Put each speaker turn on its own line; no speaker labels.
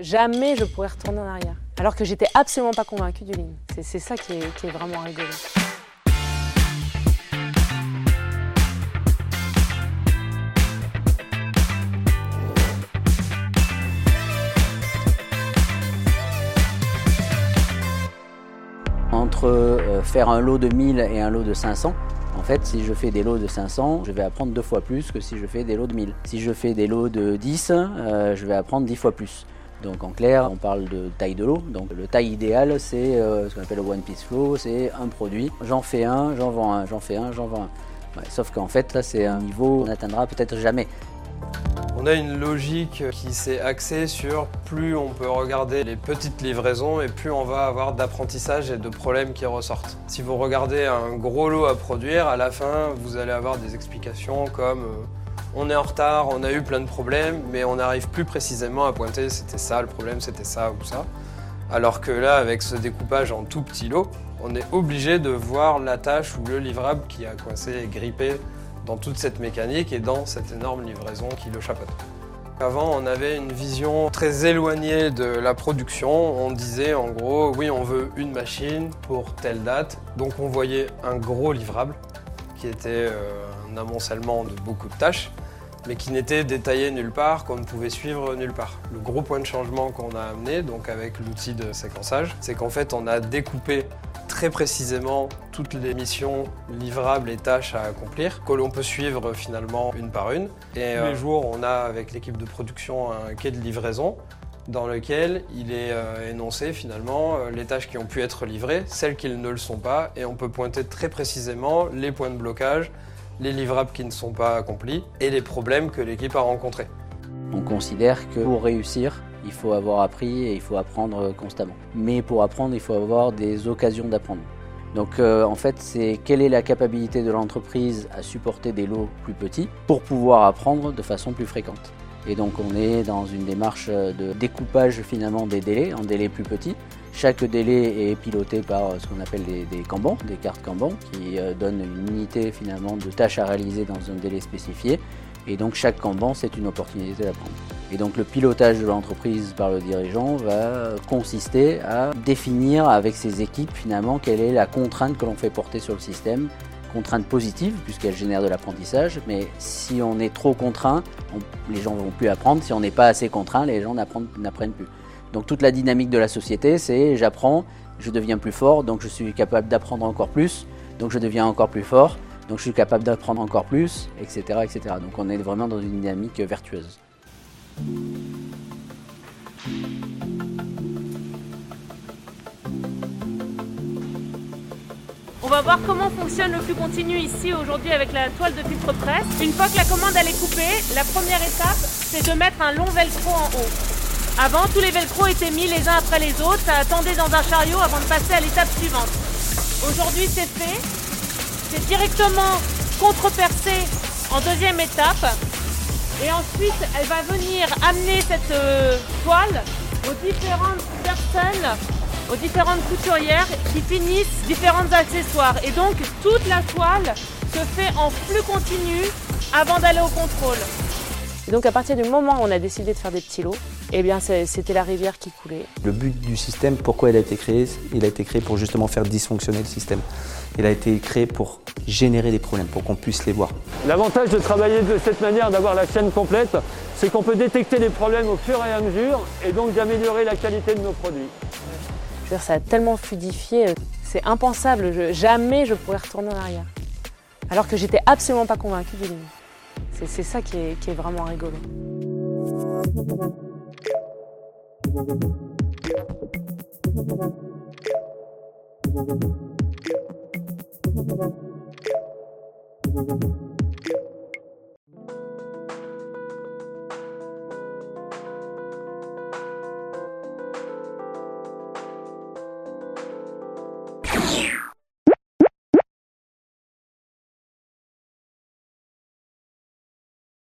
Jamais je pourrais retourner en arrière. Alors que j'étais absolument pas convaincue du lean. C'est ça qui est vraiment rigolo.
Entre euh, faire un lot de 1000 et un lot de 500, en fait, si je fais des lots de 500, je vais apprendre deux fois plus que si je fais des lots de 1000. Si je fais des lots de 10, euh, je vais apprendre 10 fois plus. Donc en clair, on parle de taille de lot. Donc le taille idéal, c'est euh, ce qu'on appelle le one piece flow, c'est un produit. J'en fais un, j'en vends un, j'en fais un, j'en vends un. Sauf qu'en fait, là, c'est un niveau qu'on n'atteindra peut-être jamais.
On a une logique qui s'est axée sur plus on peut regarder les petites livraisons et plus on va avoir d'apprentissage et de problèmes qui ressortent. Si vous regardez un gros lot à produire, à la fin, vous allez avoir des explications comme euh, on est en retard, on a eu plein de problèmes, mais on n'arrive plus précisément à pointer c'était ça le problème, c'était ça ou ça. Alors que là, avec ce découpage en tout petits lots, on est obligé de voir la tâche ou le livrable qui a coincé et grippé dans toute cette mécanique et dans cette énorme livraison qui le chapeaute. Avant, on avait une vision très éloignée de la production. On disait en gros, oui, on veut une machine pour telle date. Donc on voyait un gros livrable qui était euh, un amoncellement de beaucoup de tâches, mais qui n'était détaillé nulle part, qu'on ne pouvait suivre nulle part. Le gros point de changement qu'on a amené, donc avec l'outil de séquençage, c'est qu'en fait, on a découpé très précisément toutes les missions livrables et tâches à accomplir, que l'on peut suivre finalement une par une. Et tous les jours, on a avec l'équipe de production un quai de livraison dans lequel il est euh, énoncé finalement euh, les tâches qui ont pu être livrées, celles qui ne le sont pas, et on peut pointer très précisément les points de blocage, les livrables qui ne sont pas accomplis et les problèmes que l'équipe a rencontrés.
On considère que pour réussir, il faut avoir appris et il faut apprendre constamment. Mais pour apprendre, il faut avoir des occasions d'apprendre. Donc euh, en fait, c'est quelle est la capacité de l'entreprise à supporter des lots plus petits pour pouvoir apprendre de façon plus fréquente. Et donc on est dans une démarche de découpage finalement des délais en délais plus petits. Chaque délai est piloté par ce qu'on appelle des, des des cartes Kanban, qui euh, donnent une unité finalement de tâches à réaliser dans un délai spécifié. Et donc chaque Kanban, c'est une opportunité d'apprendre. Et donc le pilotage de l'entreprise par le dirigeant va consister à définir avec ses équipes finalement quelle est la contrainte que l'on fait porter sur le système. Contrainte positive puisqu'elle génère de l'apprentissage, mais si on est trop contraint, on, les gens ne vont plus apprendre. Si on n'est pas assez contraint, les gens n'apprennent plus. Donc toute la dynamique de la société, c'est j'apprends, je deviens plus fort, donc je suis capable d'apprendre encore plus, donc je deviens encore plus fort, donc je suis capable d'apprendre encore plus, etc., etc. Donc on est vraiment dans une dynamique vertueuse.
On va voir comment fonctionne le flux continu ici aujourd'hui avec la toile de filtre presse. Une fois que la commande est coupée, la première étape c'est de mettre un long velcro en haut. Avant, tous les velcros étaient mis les uns après les autres, ça attendait dans un chariot avant de passer à l'étape suivante. Aujourd'hui c'est fait, c'est directement contre-percé en deuxième étape et ensuite, elle va venir amener cette euh, toile aux différentes personnes, aux différentes couturières qui finissent différents accessoires. Et donc, toute la toile se fait en flux continu avant d'aller au contrôle. Et donc, à partir du moment où on a décidé de faire des petits lots, eh bien, c'était la rivière qui coulait.
Le but du système, pourquoi il a été créé Il a été créé pour justement faire dysfonctionner le système. Il a été créé pour générer des problèmes, pour qu'on puisse les voir.
L'avantage de travailler de cette manière, d'avoir la chaîne complète, c'est qu'on peut détecter les problèmes au fur et à mesure et donc d'améliorer la qualité de nos produits.
Je veux dire, ça a tellement fluidifié, c'est impensable, je, jamais je pourrais retourner en arrière. Alors que j'étais absolument pas convaincue du ligne. C'est ça qui est, vraiment rigolo.